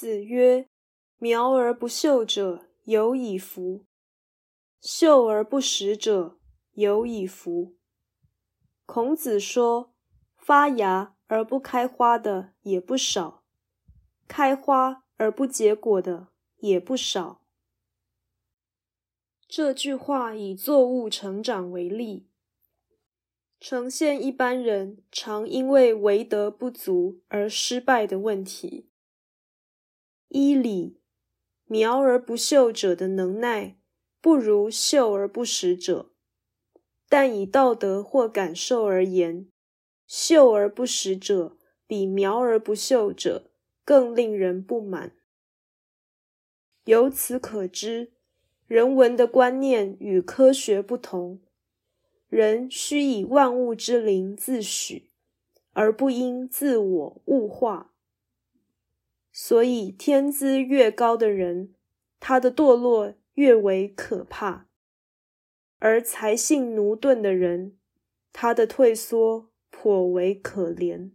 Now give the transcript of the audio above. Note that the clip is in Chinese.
子曰：“苗而不秀者，有以夫；秀而不实者，有以夫。”孔子说，发芽而不开花的也不少，开花而不结果的也不少。这句话以作物成长为例，呈现一般人常因为为德不足而失败的问题。依理，苗而不秀者的能耐，不如秀而不实者。但以道德或感受而言，秀而不实者比苗而不秀者更令人不满。由此可知，人文的观念与科学不同。人需以万物之灵自诩，而不应自我物化。所以，天资越高的人，他的堕落越为可怕。而才性奴钝的人，他的退缩颇为可怜。